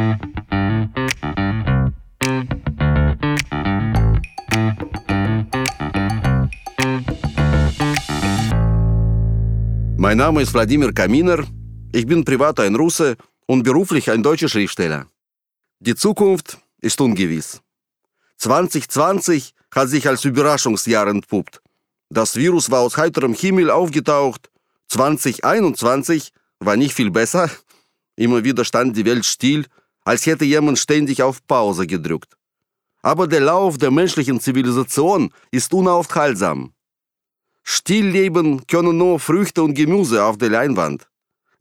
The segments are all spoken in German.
Mein Name ist Wladimir Kaminer. Ich bin privat ein Russe und beruflich ein deutscher Schriftsteller. Die Zukunft ist ungewiss. 2020 hat sich als Überraschungsjahr entpuppt. Das Virus war aus heiterem Himmel aufgetaucht. 2021 war nicht viel besser. Immer wieder stand die Welt still, als hätte jemand ständig auf Pause gedrückt. Aber der Lauf der menschlichen Zivilisation ist unaufhaltsam. Stillleben können nur Früchte und Gemüse auf der Leinwand.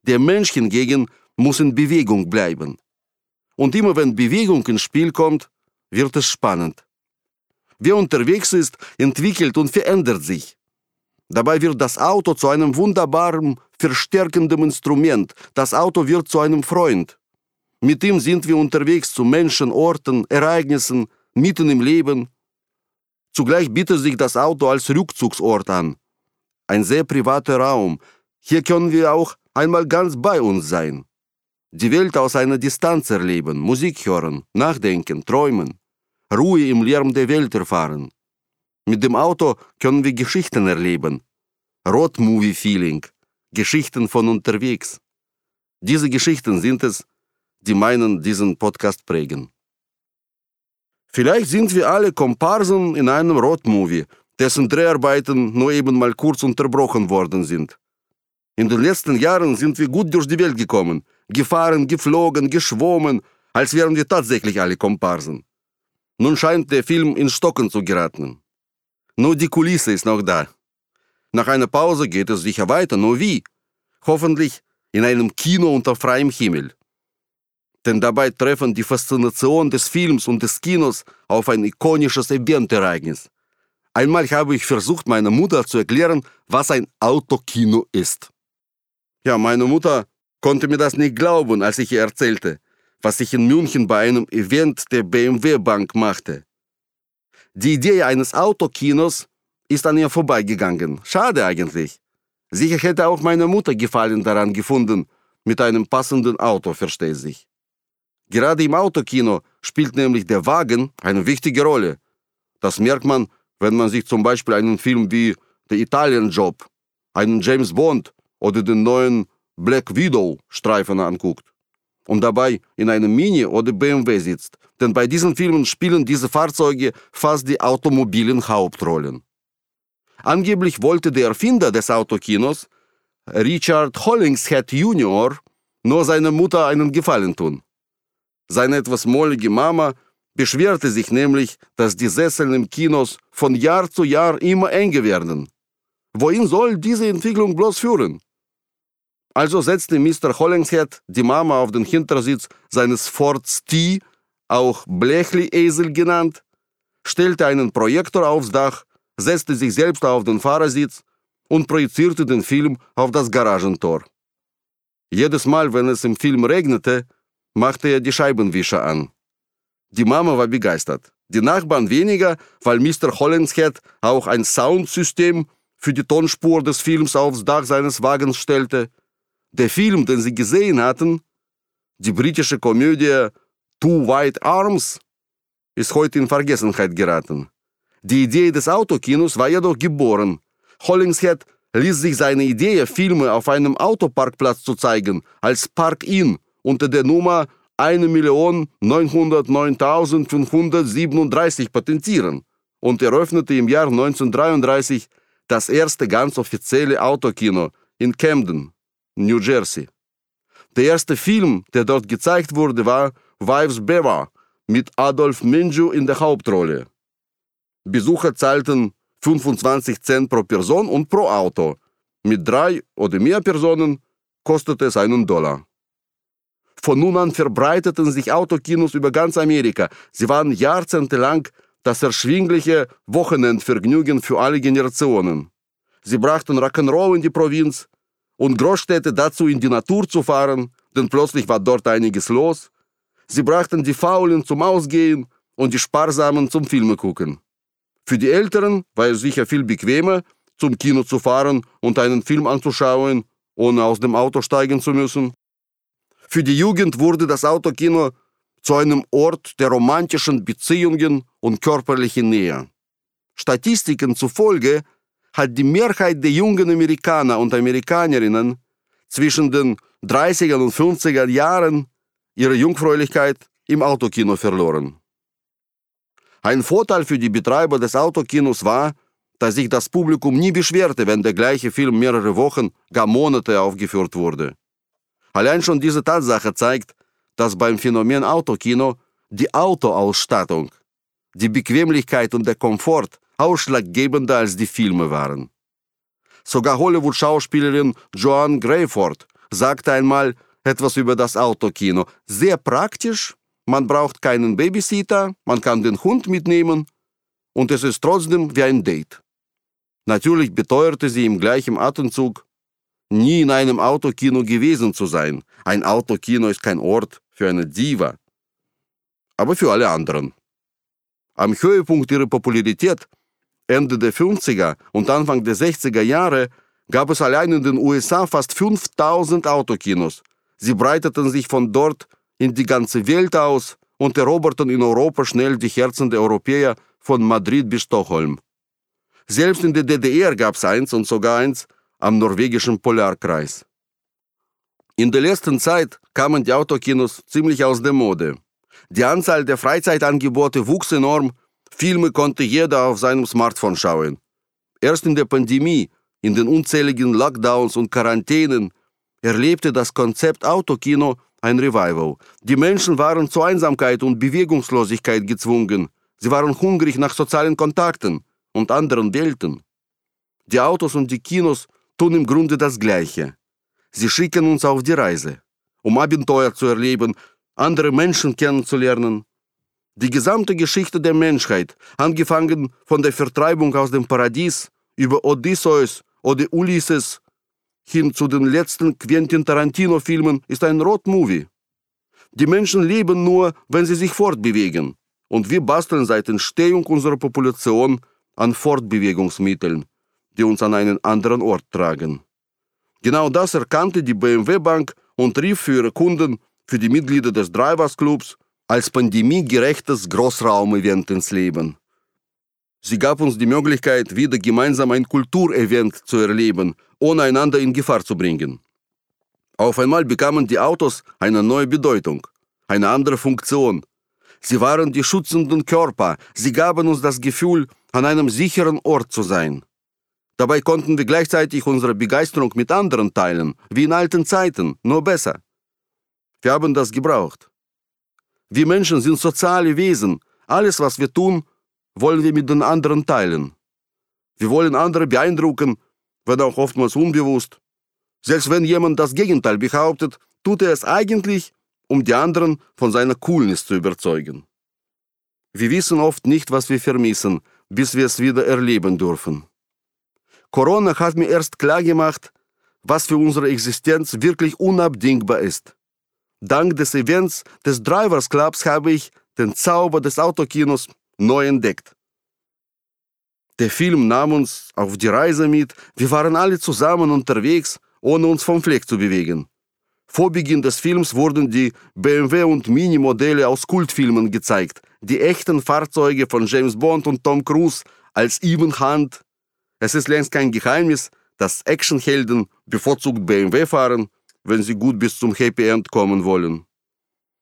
Der Mensch hingegen muss in Bewegung bleiben. Und immer wenn Bewegung ins Spiel kommt, wird es spannend. Wer unterwegs ist, entwickelt und verändert sich. Dabei wird das Auto zu einem wunderbaren, verstärkenden Instrument. Das Auto wird zu einem Freund. Mit ihm sind wir unterwegs zu Menschen, Orten, Ereignissen, mitten im Leben. Zugleich bietet sich das Auto als Rückzugsort an. Ein sehr privater Raum. Hier können wir auch einmal ganz bei uns sein. Die Welt aus einer Distanz erleben, Musik hören, nachdenken, träumen, Ruhe im Lärm der Welt erfahren. Mit dem Auto können wir Geschichten erleben. Road-Movie-Feeling, Geschichten von unterwegs. Diese Geschichten sind es, die meinen diesen Podcast prägen. Vielleicht sind wir alle Komparsen in einem Road-Movie, dessen Dreharbeiten nur eben mal kurz unterbrochen worden sind. In den letzten Jahren sind wir gut durch die Welt gekommen, gefahren, geflogen, geschwommen, als wären wir tatsächlich alle Komparsen. Nun scheint der Film in Stocken zu geraten. Nur die Kulisse ist noch da. Nach einer Pause geht es sicher weiter, nur wie? Hoffentlich in einem Kino unter freiem Himmel denn dabei treffen die Faszination des Films und des Kinos auf ein ikonisches Eventereignis. Einmal habe ich versucht, meiner Mutter zu erklären, was ein Autokino ist. Ja, meine Mutter konnte mir das nicht glauben, als ich ihr erzählte, was ich in München bei einem Event der BMW Bank machte. Die Idee eines Autokinos ist an ihr vorbeigegangen. Schade eigentlich. Sicher hätte auch meine Mutter Gefallen daran gefunden, mit einem passenden Auto, versteht sich. Gerade im Autokino spielt nämlich der Wagen eine wichtige Rolle. Das merkt man, wenn man sich zum Beispiel einen Film wie The Italian Job, einen James Bond oder den neuen Black Widow Streifen anguckt und dabei in einem Mini oder BMW sitzt. Denn bei diesen Filmen spielen diese Fahrzeuge fast die automobilen Hauptrollen. Angeblich wollte der Erfinder des Autokinos, Richard Hollingshead Jr., nur seiner Mutter einen Gefallen tun. Seine etwas mollige Mama beschwerte sich nämlich, dass die Sesseln im Kinos von Jahr zu Jahr immer enger werden. Wohin soll diese Entwicklung bloß führen? Also setzte Mr. Hollingshead die Mama auf den Hintersitz seines Ford T, auch Blechli-Esel genannt, stellte einen Projektor aufs Dach, setzte sich selbst auf den Fahrersitz und projizierte den Film auf das Garagentor. Jedes Mal, wenn es im Film regnete, machte er die Scheibenwischer an. Die Mama war begeistert. Die Nachbarn weniger, weil Mr. Hollingshead auch ein Soundsystem für die Tonspur des Films aufs Dach seines Wagens stellte. Der Film, den sie gesehen hatten, die britische Komödie Two White Arms, ist heute in Vergessenheit geraten. Die Idee des Autokinos war jedoch geboren. Hollingshead ließ sich seine Idee, Filme auf einem Autoparkplatz zu zeigen, als Park-In unter der Nummer 1.909.537 patentieren und eröffnete im Jahr 1933 das erste ganz offizielle Autokino in Camden, New Jersey. Der erste Film, der dort gezeigt wurde, war Wives Beaver mit Adolf Menju in der Hauptrolle. Besucher zahlten 25 Cent pro Person und pro Auto. Mit drei oder mehr Personen kostete es einen Dollar. Von nun an verbreiteten sich Autokinos über ganz Amerika. Sie waren jahrzehntelang das erschwingliche Wochenendvergnügen für alle Generationen. Sie brachten Rock'n'Roll in die Provinz und Großstädte dazu, in die Natur zu fahren, denn plötzlich war dort einiges los. Sie brachten die Faulen zum Ausgehen und die Sparsamen zum Filme gucken. Für die Älteren war es sicher viel bequemer, zum Kino zu fahren und einen Film anzuschauen, ohne aus dem Auto steigen zu müssen. Für die Jugend wurde das Autokino zu einem Ort der romantischen Beziehungen und körperlichen Nähe. Statistiken zufolge hat die Mehrheit der jungen Amerikaner und Amerikanerinnen zwischen den 30er und 50er Jahren ihre Jungfräulichkeit im Autokino verloren. Ein Vorteil für die Betreiber des Autokinos war, dass sich das Publikum nie beschwerte, wenn der gleiche Film mehrere Wochen, gar Monate aufgeführt wurde. Allein schon diese Tatsache zeigt, dass beim Phänomen Autokino die Autoausstattung, die Bequemlichkeit und der Komfort ausschlaggebender als die Filme waren. Sogar Hollywood-Schauspielerin Joan Greyford sagte einmal etwas über das Autokino. Sehr praktisch, man braucht keinen Babysitter, man kann den Hund mitnehmen und es ist trotzdem wie ein Date. Natürlich beteuerte sie im gleichen Atemzug, nie in einem Autokino gewesen zu sein. Ein Autokino ist kein Ort für eine Diva, aber für alle anderen. Am Höhepunkt ihrer Popularität, Ende der 50er und Anfang der 60er Jahre, gab es allein in den USA fast 5000 Autokinos. Sie breiteten sich von dort in die ganze Welt aus und eroberten in Europa schnell die Herzen der Europäer von Madrid bis Stockholm. Selbst in der DDR gab es eins und sogar eins am norwegischen Polarkreis. In der letzten Zeit kamen die Autokinos ziemlich aus der Mode. Die Anzahl der Freizeitangebote wuchs enorm, Filme konnte jeder auf seinem Smartphone schauen. Erst in der Pandemie, in den unzähligen Lockdowns und Quarantänen, erlebte das Konzept Autokino ein Revival. Die Menschen waren zur Einsamkeit und Bewegungslosigkeit gezwungen. Sie waren hungrig nach sozialen Kontakten und anderen Welten. Die Autos und die Kinos tun im Grunde das Gleiche. Sie schicken uns auf die Reise, um Abenteuer zu erleben, andere Menschen kennenzulernen. Die gesamte Geschichte der Menschheit, angefangen von der Vertreibung aus dem Paradies über Odysseus oder Ulysses hin zu den letzten Quentin Tarantino-Filmen, ist ein Road-Movie. Die Menschen leben nur, wenn sie sich fortbewegen. Und wir basteln seit Entstehung unserer Population an Fortbewegungsmitteln, die uns an einen anderen Ort tragen. Genau das erkannte die BMW Bank und rief für ihre Kunden, für die Mitglieder des Drivers Clubs, als pandemiegerechtes Großraumevent ins Leben. Sie gab uns die Möglichkeit, wieder gemeinsam ein Kulturevent zu erleben, ohne einander in Gefahr zu bringen. Auf einmal bekamen die Autos eine neue Bedeutung, eine andere Funktion. Sie waren die schützenden Körper, sie gaben uns das Gefühl, an einem sicheren Ort zu sein. Dabei konnten wir gleichzeitig unsere Begeisterung mit anderen teilen, wie in alten Zeiten, nur besser. Wir haben das gebraucht. Wir Menschen sind soziale Wesen. Alles, was wir tun, wollen wir mit den anderen teilen. Wir wollen andere beeindrucken, wenn auch oftmals unbewusst. Selbst wenn jemand das Gegenteil behauptet, tut er es eigentlich, um die anderen von seiner Coolness zu überzeugen. Wir wissen oft nicht, was wir vermissen, bis wir es wieder erleben dürfen. Corona hat mir erst klargemacht, was für unsere Existenz wirklich unabdingbar ist. Dank des Events des Drivers Clubs habe ich den Zauber des Autokinos neu entdeckt. Der Film nahm uns auf die Reise mit, wir waren alle zusammen unterwegs, ohne uns vom Fleck zu bewegen. Vor Beginn des Films wurden die BMW und Mini-Modelle aus Kultfilmen gezeigt, die echten Fahrzeuge von James Bond und Tom Cruise als Even Hand. Es ist längst kein Geheimnis, dass Actionhelden bevorzugt BMW fahren, wenn sie gut bis zum Happy End kommen wollen.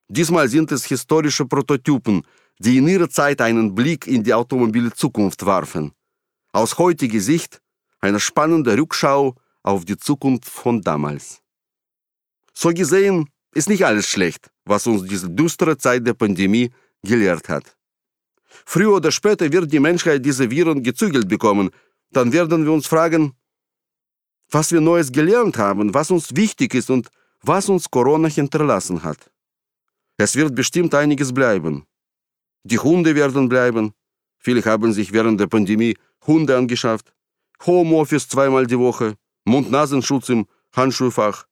Diesmal sind es historische Prototypen, die in ihrer Zeit einen Blick in die automobile Zukunft warfen. Aus heutiger Sicht eine spannende Rückschau auf die Zukunft von damals. So gesehen ist nicht alles schlecht, was uns diese düstere Zeit der Pandemie gelehrt hat. Früher oder später wird die Menschheit diese Viren gezügelt bekommen, dann werden wir uns fragen, was wir Neues gelernt haben, was uns wichtig ist und was uns Corona hinterlassen hat. Es wird bestimmt einiges bleiben. Die Hunde werden bleiben. Viele haben sich während der Pandemie Hunde angeschafft. Homeoffice zweimal die Woche, Mund-Nasenschutz im Handschuhfach.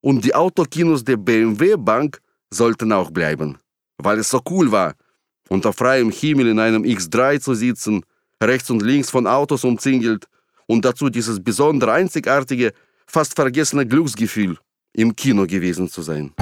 Und die Autokinos der BMW Bank sollten auch bleiben, weil es so cool war, unter freiem Himmel in einem X3 zu sitzen, rechts und links von Autos umzingelt und dazu dieses besondere, einzigartige, fast vergessene Glücksgefühl, im Kino gewesen zu sein.